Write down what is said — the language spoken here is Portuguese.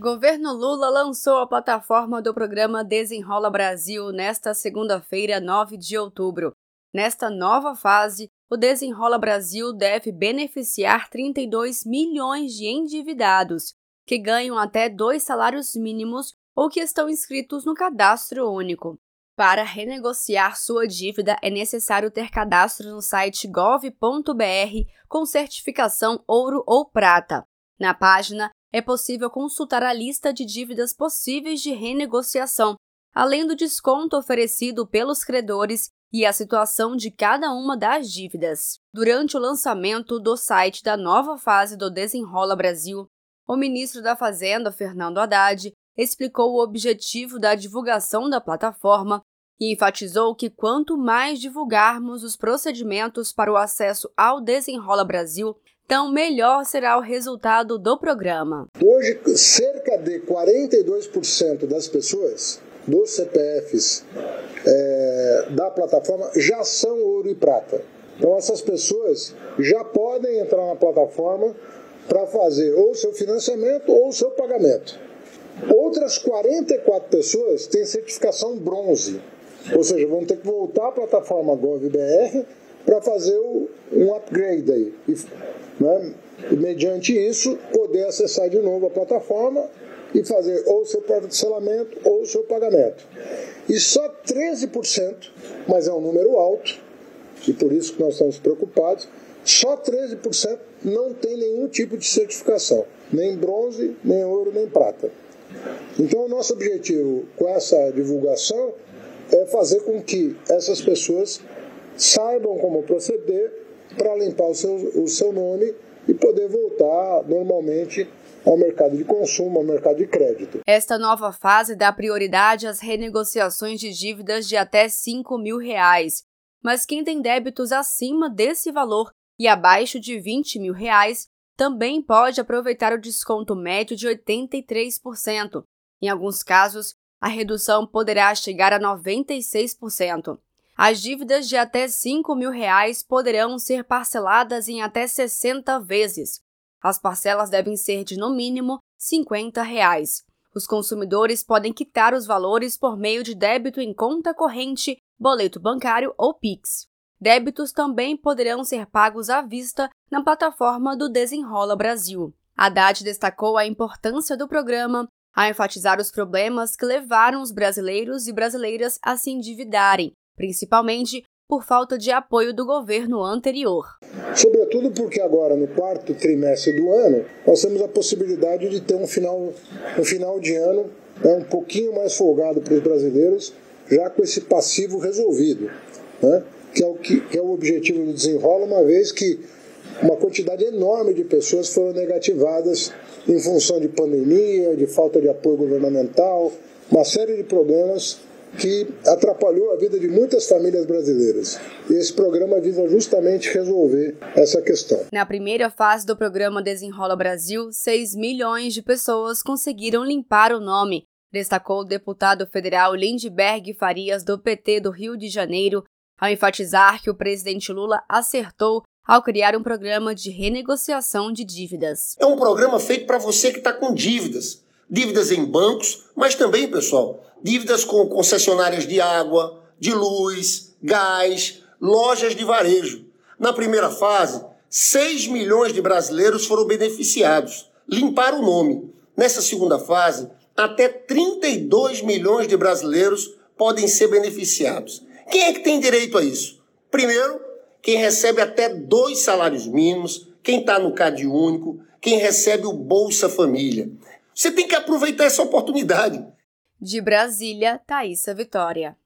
Governo Lula lançou a plataforma do programa Desenrola Brasil nesta segunda-feira, 9 de outubro. Nesta nova fase, o Desenrola Brasil deve beneficiar 32 milhões de endividados, que ganham até dois salários mínimos ou que estão inscritos no cadastro único. Para renegociar sua dívida, é necessário ter cadastro no site gov.br com certificação ouro ou prata. Na página, é possível consultar a lista de dívidas possíveis de renegociação, além do desconto oferecido pelos credores e a situação de cada uma das dívidas. Durante o lançamento do site da nova fase do Desenrola Brasil, o ministro da Fazenda, Fernando Haddad, explicou o objetivo da divulgação da plataforma e enfatizou que quanto mais divulgarmos os procedimentos para o acesso ao Desenrola Brasil, então melhor será o resultado do programa. Hoje, cerca de 42% das pessoas dos CPFs é, da plataforma já são ouro e prata. Então essas pessoas já podem entrar na plataforma para fazer ou seu financiamento ou seu pagamento. Outras 44 pessoas têm certificação bronze, ou seja, vão ter que voltar à plataforma GovBR para fazer um upgrade aí. Né? E, mediante isso, poder acessar de novo a plataforma e fazer ou seu parcelamento ou seu pagamento. E só 13%, mas é um número alto, e por isso que nós estamos preocupados, só 13% não tem nenhum tipo de certificação, nem bronze, nem ouro, nem prata. Então, o nosso objetivo com essa divulgação é fazer com que essas pessoas saibam como proceder para limpar o seu, o seu nome e poder voltar normalmente ao mercado de consumo, ao mercado de crédito. Esta nova fase dá prioridade às renegociações de dívidas de até 5 mil reais. Mas quem tem débitos acima desse valor e abaixo de 20 mil reais também pode aproveitar o desconto médio de 83%. Em alguns casos, a redução poderá chegar a 96%. As dívidas de até 5 mil reais poderão ser parceladas em até 60 vezes. As parcelas devem ser de no mínimo 50 reais. Os consumidores podem quitar os valores por meio de débito em conta corrente, boleto bancário ou Pix. Débitos também poderão ser pagos à vista na plataforma do Desenrola Brasil. Haddad destacou a importância do programa a enfatizar os problemas que levaram os brasileiros e brasileiras a se endividarem, principalmente por falta de apoio do governo anterior. Sobretudo porque agora, no quarto trimestre do ano, nós temos a possibilidade de ter um final, um final de ano né, um pouquinho mais folgado para os brasileiros, já com esse passivo resolvido, né, que, é o que, que é o objetivo do desenrola, uma vez que uma quantidade enorme de pessoas foram negativadas em função de pandemia, de falta de apoio governamental, uma série de problemas que atrapalhou a vida de muitas famílias brasileiras. E esse programa visa justamente resolver essa questão. Na primeira fase do programa Desenrola Brasil, 6 milhões de pessoas conseguiram limpar o nome, destacou o deputado federal Lindbergh Farias, do PT do Rio de Janeiro, ao enfatizar que o presidente Lula acertou ao criar um programa de renegociação de dívidas. É um programa feito para você que está com dívidas. Dívidas em bancos, mas também, pessoal, dívidas com concessionárias de água, de luz, gás, lojas de varejo. Na primeira fase, 6 milhões de brasileiros foram beneficiados, limparam o nome. Nessa segunda fase, até 32 milhões de brasileiros podem ser beneficiados. Quem é que tem direito a isso? Primeiro, quem recebe até dois salários mínimos, quem está no CAD único, quem recebe o Bolsa Família. Você tem que aproveitar essa oportunidade. De Brasília, Thaisa Vitória.